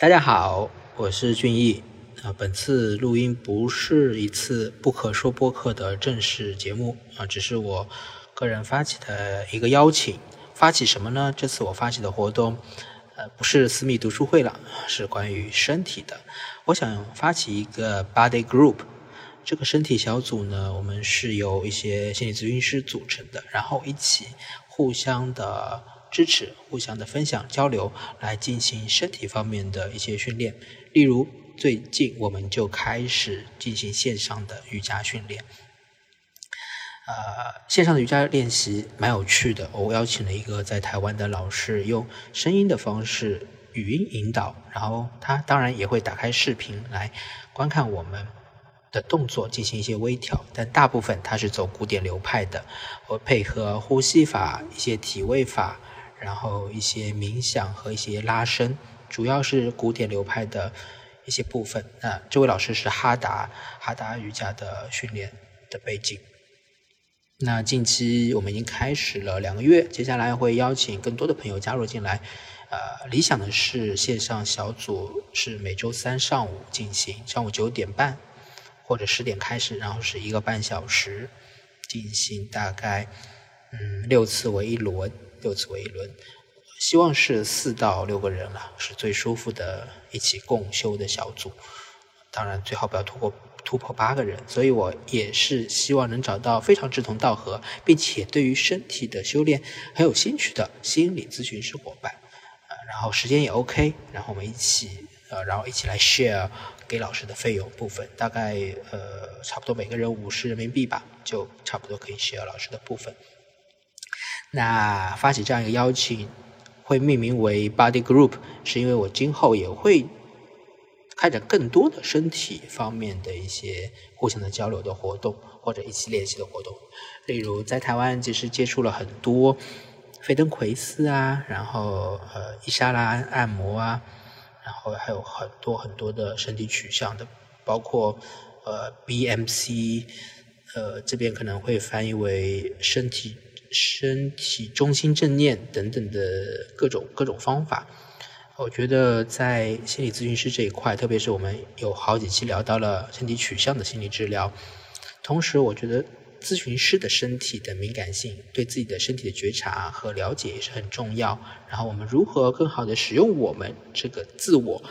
大家好，我是俊逸。啊，本次录音不是一次不可说播客的正式节目啊，只是我个人发起的一个邀请。发起什么呢？这次我发起的活动，呃，不是私密读书会了，是关于身体的。我想发起一个 body group，这个身体小组呢，我们是由一些心理咨询师组成的，然后一起互相的支持、互相的分享交流，来进行身体方面的一些训练。例如，最近我们就开始进行线上的瑜伽训练。呃，线上的瑜伽练习蛮有趣的。我邀请了一个在台湾的老师，用声音的方式语音引导，然后他当然也会打开视频来观看我们的动作，进行一些微调。但大部分他是走古典流派的，我配合呼吸法、一些体位法，然后一些冥想和一些拉伸，主要是古典流派的一些部分。那这位老师是哈达哈达瑜伽的训练的背景。那近期我们已经开始了两个月，接下来会邀请更多的朋友加入进来。呃，理想的是线上小组是每周三上午进行，上午九点半或者十点开始，然后是一个半小时进行，大概嗯六次为一轮，六次为一轮，希望是四到六个人了，是最舒服的一起共修的小组。当然最好不要突破。突破八个人，所以我也是希望能找到非常志同道合，并且对于身体的修炼很有兴趣的心理咨询师伙伴，呃，然后时间也 OK，然后我们一起，呃，然后一起来 share 给老师的费用部分，大概呃差不多每个人五十人民币吧，就差不多可以 share 老师的部分。那发起这样一个邀请，会命名为 Body Group，是因为我今后也会。开展更多的身体方面的一些互相的交流的活动，或者一起练习的活动。例如，在台湾其实接触了很多飞登奎斯啊，然后呃伊莎拉按摩啊，然后还有很多很多的身体取向的，包括呃 BMC，呃这边可能会翻译为身体身体中心正念等等的各种各种方法。我觉得在心理咨询师这一块，特别是我们有好几期聊到了身体取向的心理治疗，同时我觉得咨询师的身体的敏感性，对自己的身体的觉察和了解也是很重要。然后我们如何更好的使用我们这个自我，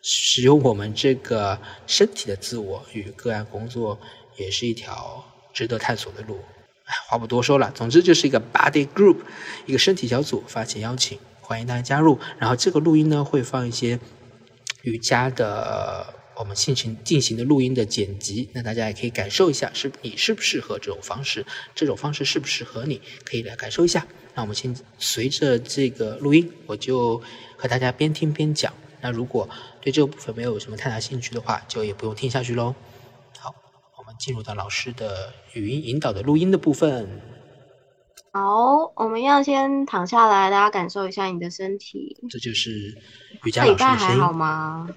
使用我们这个身体的自我与个案工作，也是一条值得探索的路。哎，话不多说了，总之就是一个 body group，一个身体小组发起邀请。欢迎大家加入，然后这个录音呢会放一些瑜伽的我们进行进行的录音的剪辑，那大家也可以感受一下，是你适不适合这种方式，这种方式适不适合你，可以来感受一下。那我们先随着这个录音，我就和大家边听边讲。那如果对这个部分没有什么太大兴趣的话，就也不用听下去喽。进入到老师的语音引导的录音的部分。好，我们要先躺下来，大家感受一下你的身体。这就是瑜伽老师的声还好吗？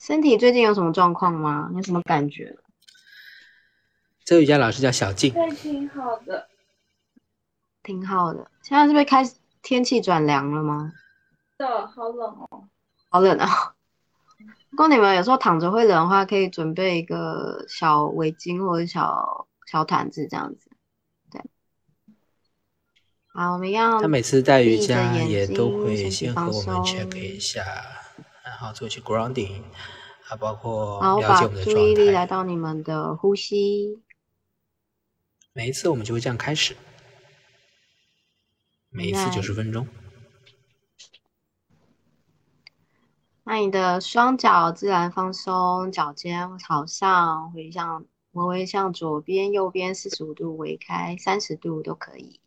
身体最近有什么状况吗？有什么感觉？这个瑜伽老师叫小静。对，挺好的，挺好的。现在是不是开始天气转凉了吗？的，好冷哦。好冷啊！如果你们有时候躺着会冷的话，可以准备一个小围巾或者小小毯子这样子。对好，我们要。他每次带瑜伽也都会先和我们 check 一下，然后做一些 grounding，啊，包括了解我们的状态。注意力来到你们的呼吸。每一次我们就会这样开始，每一次九十分钟。那你的双脚自然放松，脚尖朝上，回向微微向左边、右边四十五度微开，三十度都可以。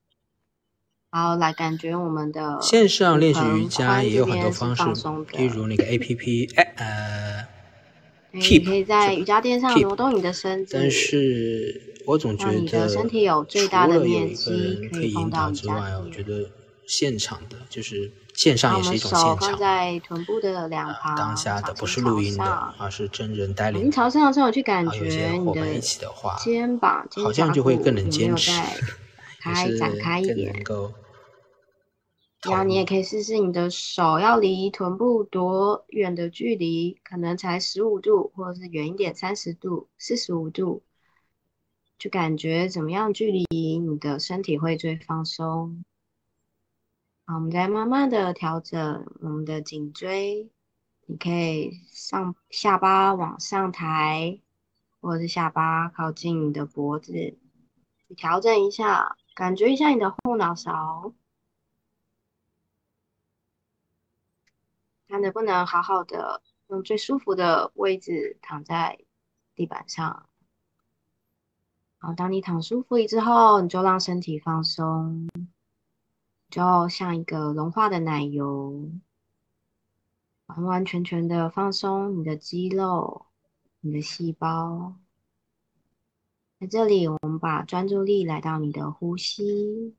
好，来感觉我们的线上练习瑜伽也有很多方式，例如那个 A P P，哎呃，Keep 可以在瑜伽垫上挪动你的身子。但是我总觉得，身体有最大的面积可以引导之外，我觉得现场的就是线上也是一种现场。在臀部的两旁，当下的不是录音的，而是真人带领。您朝上之后去感觉你的肩膀，肩好像就会更能坚持，开展开一点。然后你也。可以试试你的手要离臀部多远的距离，可能才十五度，或者是远一点三十度、四十五度，就感觉怎么样距离你的身体会最放松。我们再慢慢的调整我们的颈椎，你可以上下巴往上抬，或者是下巴靠近你的脖子，你调整一下，感觉一下你的后脑勺。看能不能好好的用最舒服的位置躺在地板上。好，当你躺舒服了之后，你就让身体放松，就像一个融化的奶油，完完全全的放松你的肌肉、你的细胞。在这里，我们把专注力来到你的呼吸，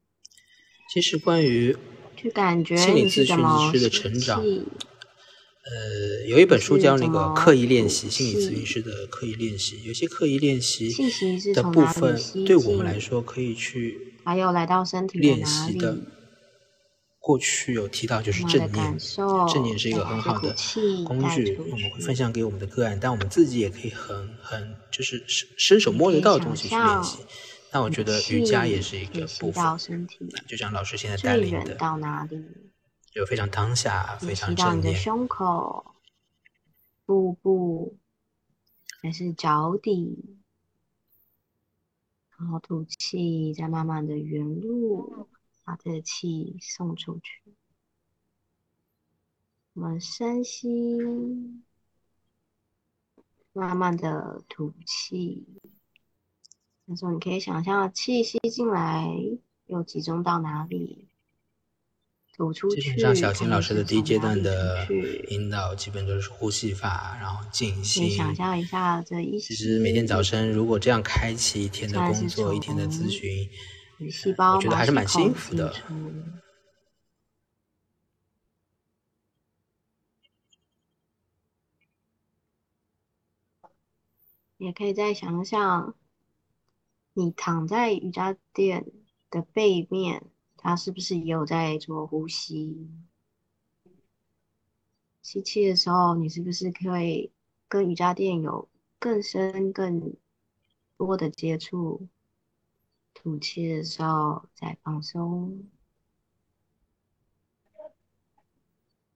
其实关于去感觉心理咨询师的成长，呃，有一本书叫那个刻意练吐习，心理咨询气师的刻意练习。有些刻意练习气息是的部分，吸对我们进来说可以去还有来到身体的练哪习的里。过去有提到就是正念正念是一个很好的工具，我们会分享给我们的个案，但我们自己也可以很很就是伸伸手摸得到的东西去练习。那我觉得瑜伽也是一个部分就像老师现在带领的，到哪里？就非常当下，非常吸到你的正念。胸口、腹部，还是脚底？然后吐气，再慢慢的原路把这个气送出去。我们深吸，慢慢的吐气。那时候你可以想象气吸进来又集中到哪里，吐出去。基本上小新老师的第一阶段的引导，基本都是呼吸法，然后静你。想象一下，这一其实每天早晨如果这样开启一天的工作，一天的咨询，你细胞我觉得还是蛮幸福的也可以再想想，你躺在瑜伽垫的背面，它是不是也有在做呼吸？吸气的时候，你是不是可以跟瑜伽垫有更深、更多的接触？吐气的时候再放松，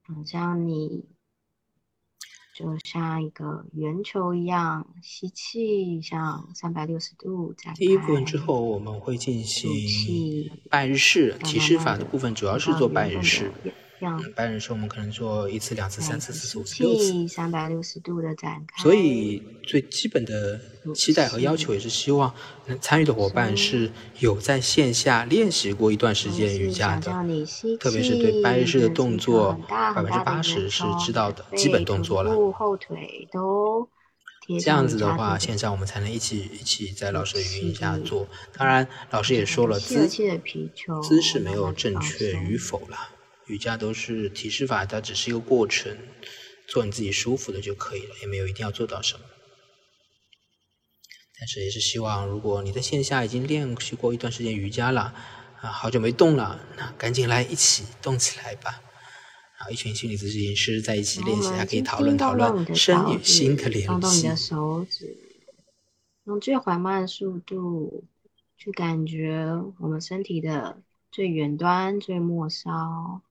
好像你就像一个圆球一样，吸气像三百六十度展开。第一部分之后，我们会进吐行气，拜日式再提示法的部分，主要是做拜日式。子。嗯拜日式我们可能做一次、两次、三次、四次、五次、六次。三百六十度的展开。所以最基本的期待和要求也是希望能参与的伙伴是有在线下练习过一段时间瑜伽的，特别是对拜日式的动作百分之八十是知道的基本动作了后腿都这样子的话，线上我们才能一起一起在老师的语音下做。当然，老师也说了，姿姿势没有正确与否啦。瑜伽都是提示法，它只是一个过程，做你自己舒服的就可以了，也没有一定要做到什么。但是也是希望，如果你在线下已经练习过一段时间瑜伽了，啊，好久没动了，那赶紧来一起动起来吧。然后一群心理咨询师在一起练习，还可以讨论讨论身与心的联系动动你的。手指，用最缓慢的速度去感觉我们身体的最远端、最末梢，让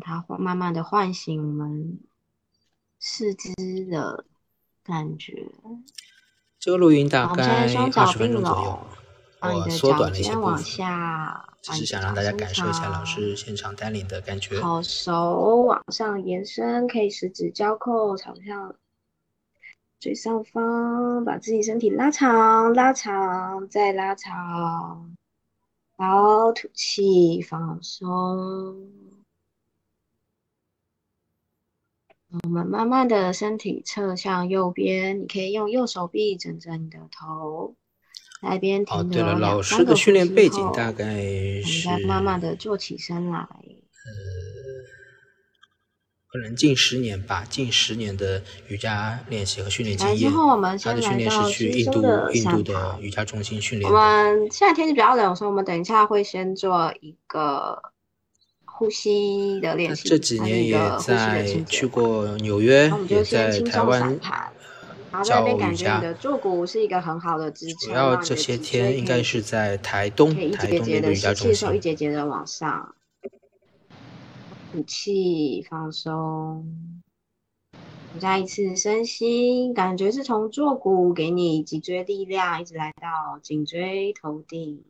它唤慢慢的唤醒我们四肢的感觉。这个录音大概二十分并钟左右我缩短了一些尖往部分，下，只是想让大家感受一下老师现场带领的感觉。好手往上延伸，可以十指交扣朝向最上方，把自己身体拉长，拉长，再拉长。好，吐气，放松。我们慢慢的身体侧向右边，你可以用右手臂枕着你的头，在一边哦，对了，老师的训练背景大概我们是再慢慢的坐起身来。呃可能近十年吧，近十年的瑜伽练习和训练经验之验。后，我们先他的训练来到是去印度印度的。瑜伽中心训我练我。们现在天气比较冷，所以我们等一下会先做一个呼吸的练习。这几年也在去过纽约，也在台湾。然后在那边感觉你的坐骨是一个很好的支撑。主要这些天应该是在台东，台东的瑜伽中心。一节节的往上，吐气，放松。再一次深吸，感觉是从坐骨给你脊椎力量，一直来到颈椎头顶。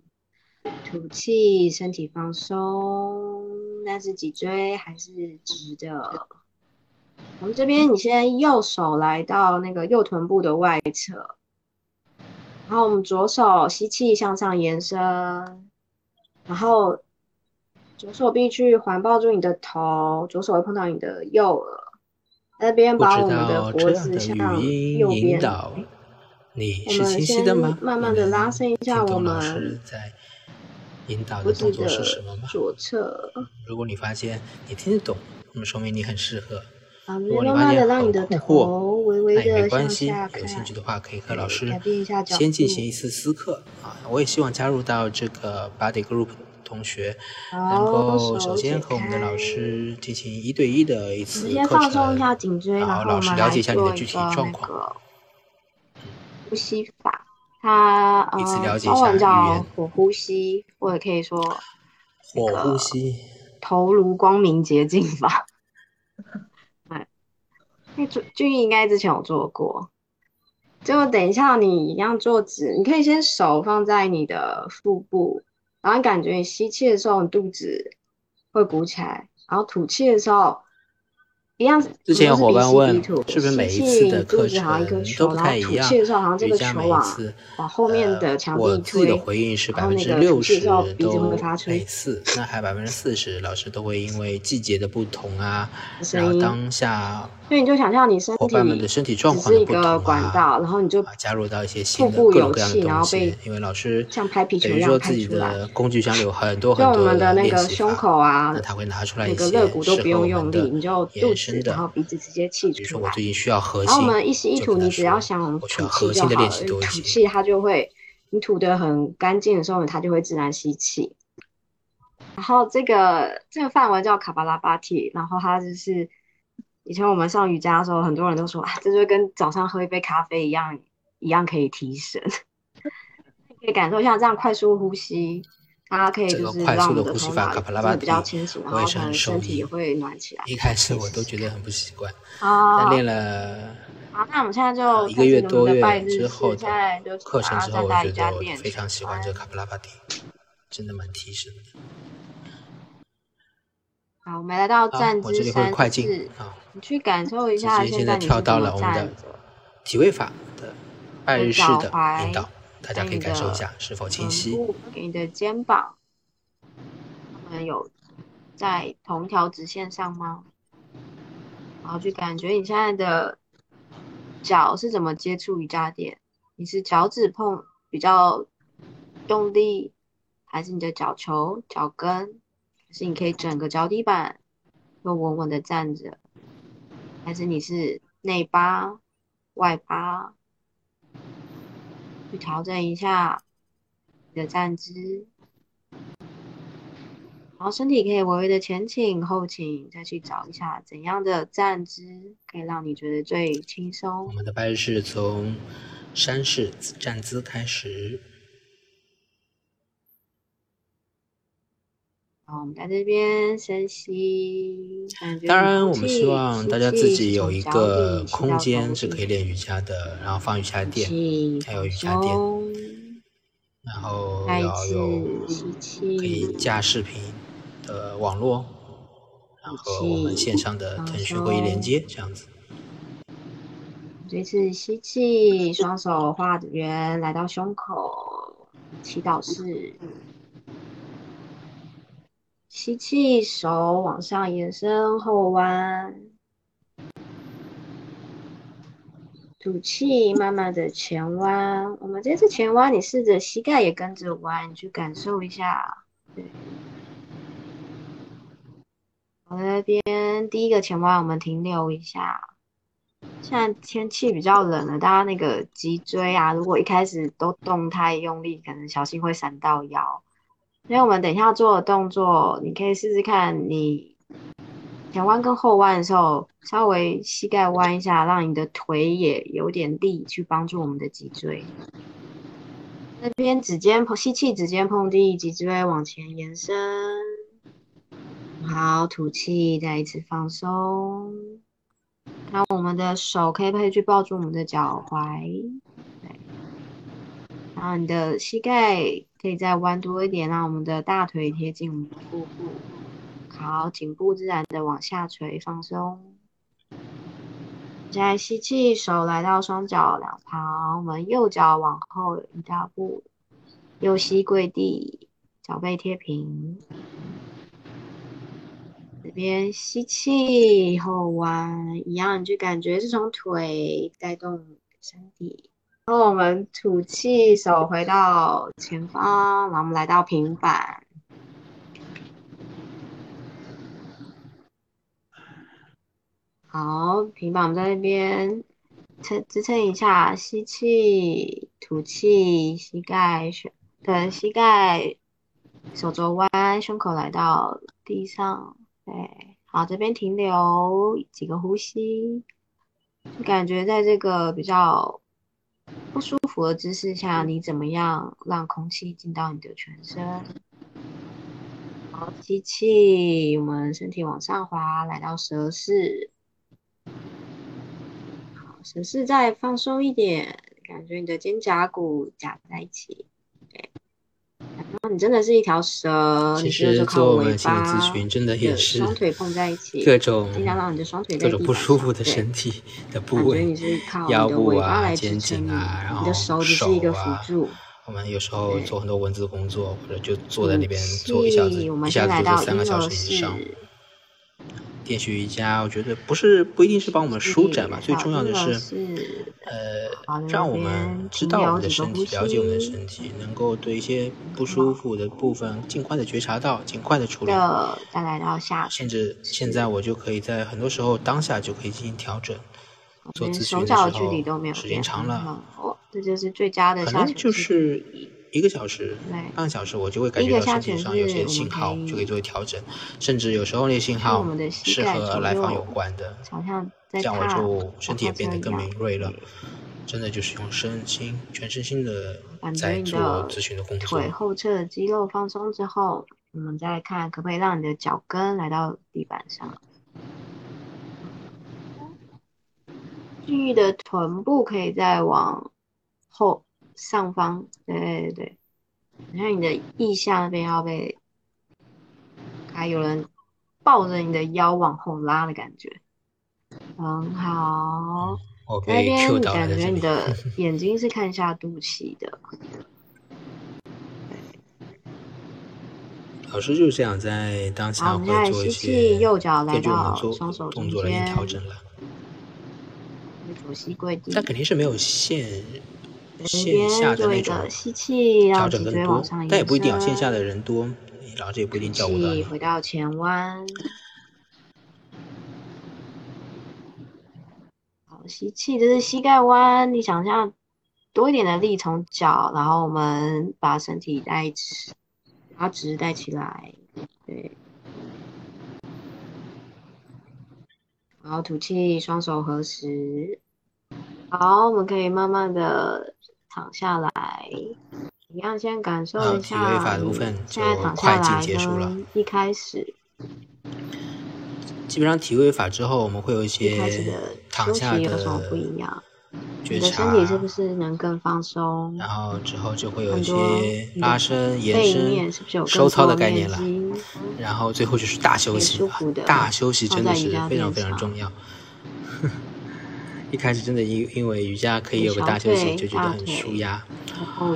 吐气，身体放松，但是脊椎还是直的。我们这边，你先右手来到那个右臀部的外侧，然后我们左手吸气向上延伸，然后左手臂去环抱住你的头，左手会碰到你的右耳。那边把我们的脖子向右边，我们先慢慢的拉伸一下我们引导的动作是什么吗？左侧。如果你发现你听得懂，那么说明你很适合。如果你发现很困惑，那也没关系。有兴趣的话，可以和老师先进行一次私课啊。我也希望加入到这个 Body Group。同学能够首先和我们的老师进行一对一的一次课程，然后老师了解一下你的具体状况。呼吸法，它呃，稍微叫火呼吸，或者可以说火呼吸、头颅光明洁净法。哎，那俊俊应该之前有做过。就等一下，你一样坐直，你可以先手放在你的腹部。然后感觉你吸气的时候，你肚子会鼓起来，然后吐气的时候。一样，之前有伙伴问，是不是每一次的课程都不太一样？瑜伽每一次，往后面的墙壁我自己的回应是百分之六十都每次，那还百分之四十，老师都会因为季节的不同啊，然后当下，所以你就想象你身体伙伴们的身体状况的不同啊，然后你就加入到一些新的各种各样的东西，因为老师像拍皮球一样拍出来，工具箱里有很多很多的那个胸口啊，那他会拿出来一些肋骨都不用用力，你就肚子。然后鼻子直接气出来。然后我们一吸一吐，你只要想吐气就好了。吐气它就会，你吐的很干净的时候，它就会自然吸气。然后这个这个范文叫卡巴拉巴提，然后它就是以前我们上瑜伽的时候，很多人都说啊，这就跟早上喝一杯咖啡一样，一样可以提神。可以感受一下这样快速呼吸。它可以就是让我们的头脑比较清醒，然后可能身体也会暖起来。一开始我都觉得很不习惯，但练了好，那我们现在就一个月多月之后的课程之后，我觉得我非常喜欢这卡普拉巴蒂，真的蛮提神的。好，我们来到站姿三四，你去感受一下现在跳到了我们的体位法的拜日式的引导。大家可以感受一下是否清晰。给你的肩膀，他们有在同一条直线上吗？然后去感觉你现在的脚是怎么接触瑜伽垫？你是脚趾碰比较用力，还是你的脚球、脚跟？还是你可以整个脚底板都稳稳的站着？还是你是内八、外八？去调整一下你的站姿，然后身体可以微微的前倾后倾，再去找一下怎样的站姿可以让你觉得最轻松。我们的拜日式从山式站姿开始。好，我们在这边深吸，当然，我们希望大家自己有一个空间是可以练瑜伽的，然后放瑜伽垫，还有瑜伽垫，然后要有可以架视频的网络，然后我们线上的腾讯会议连接这样子。这次吸气，双手画圆来到胸口，祈祷式。吸气，手往上延伸后弯；吐气，慢慢的前弯。我们这次前弯，你试着膝盖也跟着弯，你去感受一下。对，我那边第一个前弯，我们停留一下。现在天气比较冷了，大家那个脊椎啊，如果一开始都动太用力，可能小心会闪到腰。因为我们等一下做的动作，你可以试试看，你前弯跟后弯的时候，稍微膝盖弯一下，让你的腿也有点力去帮助我们的脊椎。那边指尖碰吸气，指尖碰地，脊椎往前延伸。好，吐气，再一次放松。那我们的手可以可以去抱住我们的脚踝，然后你的膝盖可以再弯多一点，让我们的大腿贴近我们的腹部。好，颈部自然的往下垂，放松。现在吸气，手来到双脚两旁，我们右脚往后一大步，右膝跪地，脚背贴平。这边吸气后弯，一样，你就感觉是从腿带动身体。然后我们吐气，手回到前方，然后我们来到平板。好，平板我们在那边撑支撑一下，吸气，吐气，膝盖胸对膝盖手肘弯，胸口来到地上，对，好，这边停留几个呼吸，就感觉在这个比较不舒服的姿势下，你怎么样让空气进到你的全身？好，吸气，我们身体往上滑，来到蛇式。好，蛇式再放松一点，感觉你的肩胛骨夹在一起，你真的是一条蛇，其实做我们心理咨询真的也是双腿碰在一起，各种尽量让你的双腿各种不舒服的身体的部位，腰部啊、肩颈啊，然后手啊。我们有时候做很多文字工作，或者就坐在那边做一下子，一下子做三个小时以上。电学瑜伽，我觉得不是不一定是帮我们舒展吧，最重要的是，呃，让我们知道我们的身体，了解我们的身体，能够对一些不舒服的部分尽快的觉察到，尽快的处理。再来到下，甚至现在我就可以在很多时候当下就可以进行调整。做咨询的时候，时间长了，哦，这就是最佳的。可能就是。一个小时、半个小时，我就会感觉到身体上有些信号，就可以作为调整。甚至有时候那信号是和来访有关的，这样我就身体也变得更敏锐了。真的就是用身心、全身心的在做咨询的工作。腿后侧的肌肉放松之后，我们再看可不可以让你的脚跟来到地板上。俊逸的臀部可以再往后。上方，对对对，好像你的腋下那边要被，还有人抱着你的腰往后拉的感觉，很好。那边感觉你的 眼睛是看下肚脐的。老师就是这样在当下会做一些根据我们做动作来调整了。左膝跪地。但肯定是没有线。线下的那种调整更多，但也不一定啊。线下的人多，然后这也不一定照顾到你。回到前弯，好，吸气，这是膝盖弯。你想象多一点的力从脚，然后我们把身体带直，把直带起来，对。然后吐气，双手合十。好，我们可以慢慢的。躺下来，一样先感受一下。体位法的部分现在躺下来了。一开始，基本上体位法之后，我们会有一些躺下的不一样。你的身体是不是能更放松？然后之后就会有一些拉伸、延伸、收操的概念了。然后最后就是大休息，大休息真的是非常非常重要。一开始真的因因为瑜伽可以有个大休息，就觉得很舒压。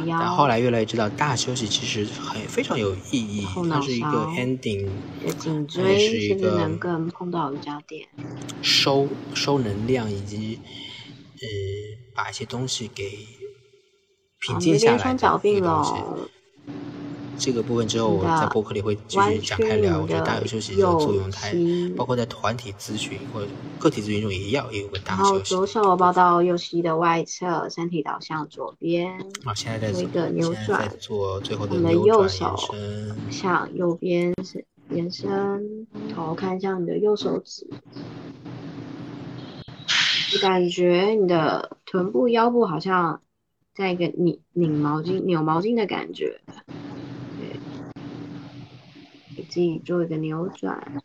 但后来越来越知道，大休息其实很非常有意义，它是一个 ending，也是一个能更碰到瑜伽垫，收收能量以及呃把一些东西给平静下来的一个东西。这个部分之后我在播客里会继续展开聊。我觉得大有休息的作用太，包括在团体咨询或者个体咨询中也要也有个大休息。左手抱到右膝的外侧，身体倒向左边。啊，现在在做一个扭转，做最后的扭转右手向右边是延伸，头看向你的右手指。感觉你的臀部、腰部好像在一个拧拧毛巾、扭毛巾的感觉，对，给自己做一个扭转，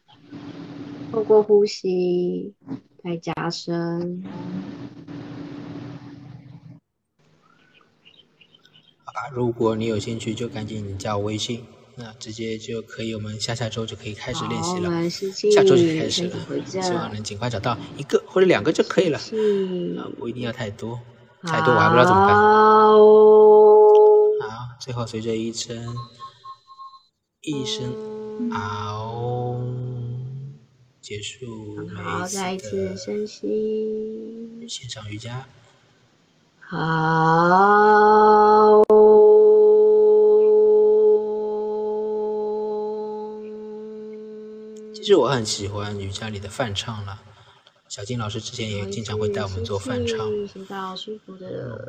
透过呼吸来加深。好吧，如果你有兴趣，就赶紧加我微信。那直接就可以，我们下下周就可以开始练习了。下周就开始了，希望能尽快找到一个或者两个就可以了。啊，不一定要太多，太多我还不知道怎么办。好，最后随着一声一声嗷，结束好，再一次深吸，线上瑜伽。好。其实我很喜欢瑜伽里的泛唱了，小金老师之前也经常会带我们做泛唱。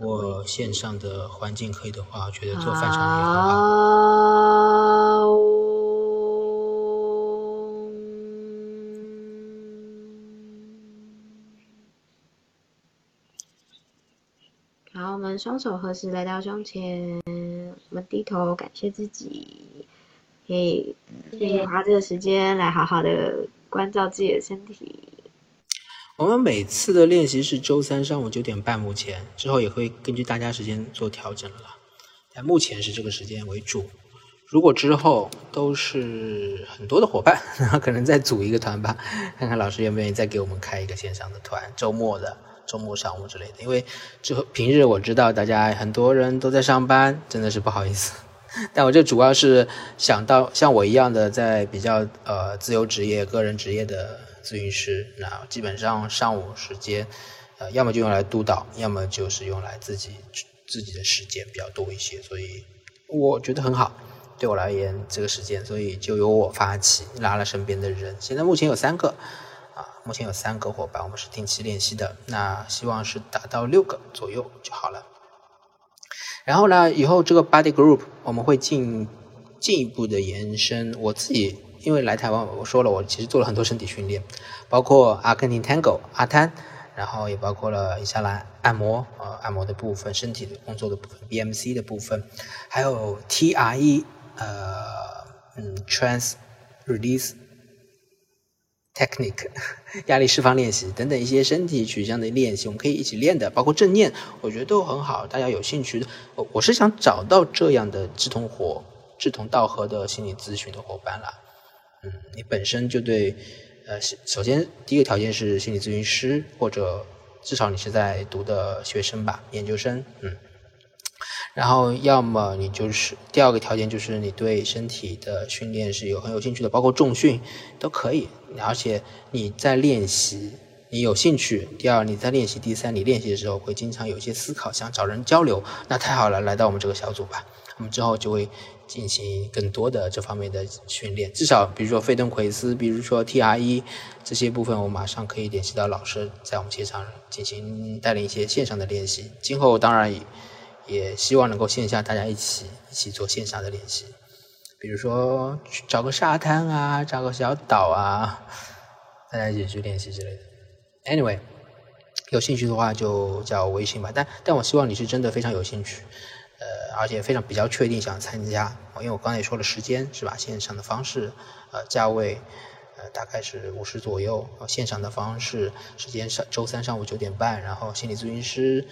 如果线上的环境可以的话，我觉得做泛唱也很好。好，我们双手合十来到胸前，我们低头感谢自己。可以，可以花这个时间来好好的关照自己的身体。我们每次的练习是周三上午九点半，目前之后也会根据大家时间做调整了。但目前是这个时间为主。如果之后都是很多的伙伴，然 后可能再组一个团吧，看看老师愿不愿意再给我们开一个线上的团，周末的周末上午之类的。因为之后平日我知道大家很多人都在上班，真的是不好意思。但我这主要是想到像我一样的在比较呃自由职业、个人职业的咨询师，那基本上上午时间，呃，要么就用来督导，要么就是用来自己自己的时间比较多一些，所以我觉得很好，对我而言这个时间，所以就由我发起，拉了身边的人，现在目前有三个，啊，目前有三个伙伴，我们是定期练习的，那希望是达到六个左右就好了。然后呢，以后这个 body group 我们会进进一步的延伸。我自己因为来台湾，我说了，我其实做了很多身体训练，包括阿根廷 Tango 阿滩，然后也包括了以下来按摩，呃，按摩的部分，身体的工作的部分，BMC 的部分，还有 TRE，呃，嗯，Trans Release。Technique 压力释放练习等等一些身体取向的练习，我们可以一起练的，包括正念，我觉得都很好。大家有兴趣，我我是想找到这样的志同伙、志同道合的心理咨询的伙伴了。嗯，你本身就对，呃，首先第一个条件是心理咨询师，或者至少你是在读的学生吧，研究生，嗯。然后，要么你就是第二个条件，就是你对身体的训练是有很有兴趣的，包括重训都可以。而且你在练习，你有兴趣。第二，你在练习。第三，你练习的时候会经常有一些思考，想找人交流，那太好了，来到我们这个小组吧。我们之后就会进行更多的这方面的训练。至少，比如说费登奎斯，比如说 TRE 这些部分，我马上可以联系到老师，在我们线上进行带领一些线上的练习。今后当然也。希望能够线下大家一起一起做线下的练习，比如说去找个沙滩啊，找个小岛啊，大家一起去练习之类的。Anyway，有兴趣的话就加我微信吧。但但我希望你是真的非常有兴趣，呃，而且非常比较确定想参加。因为我刚才也说了时间是吧？线上的方式，呃，价位，呃，大概是五十左右。线上的方式，时间上周三上午九点半，然后心理咨询师。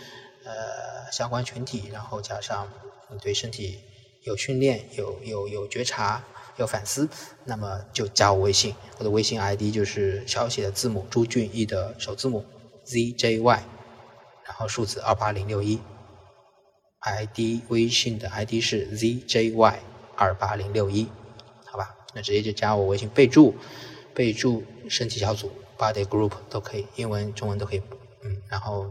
呃，相关群体，然后加上你对身体有训练、有有有觉察、有反思，那么就加我微信，我的微信 ID 就是小写的字母朱俊义的首字母 ZJY，然后数字二八零六一，ID 微信的 ID 是 ZJY 二八零六一，好吧，那直接就加我微信，备注备注身体小组 Body Group 都可以，英文、中文都可以，嗯，然后。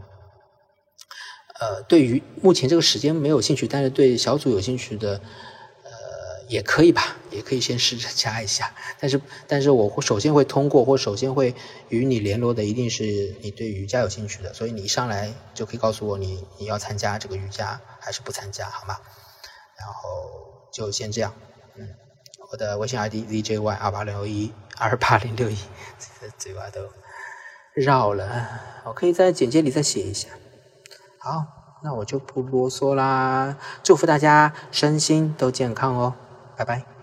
呃，对于目前这个时间没有兴趣，但是对小组有兴趣的，呃，也可以吧，也可以先试着加一下。但是，但是我会首先会通过，或首先会与你联络的，一定是你对瑜伽有兴趣的。所以你一上来就可以告诉我，你你要参加这个瑜伽还是不参加，好吗？然后就先这样。嗯，我的微信 ID zjy 二八零六一二八零六一，嘴巴都绕了。我可以在简介里再写一下。好，那我就不啰嗦啦。祝福大家身心都健康哦。拜拜。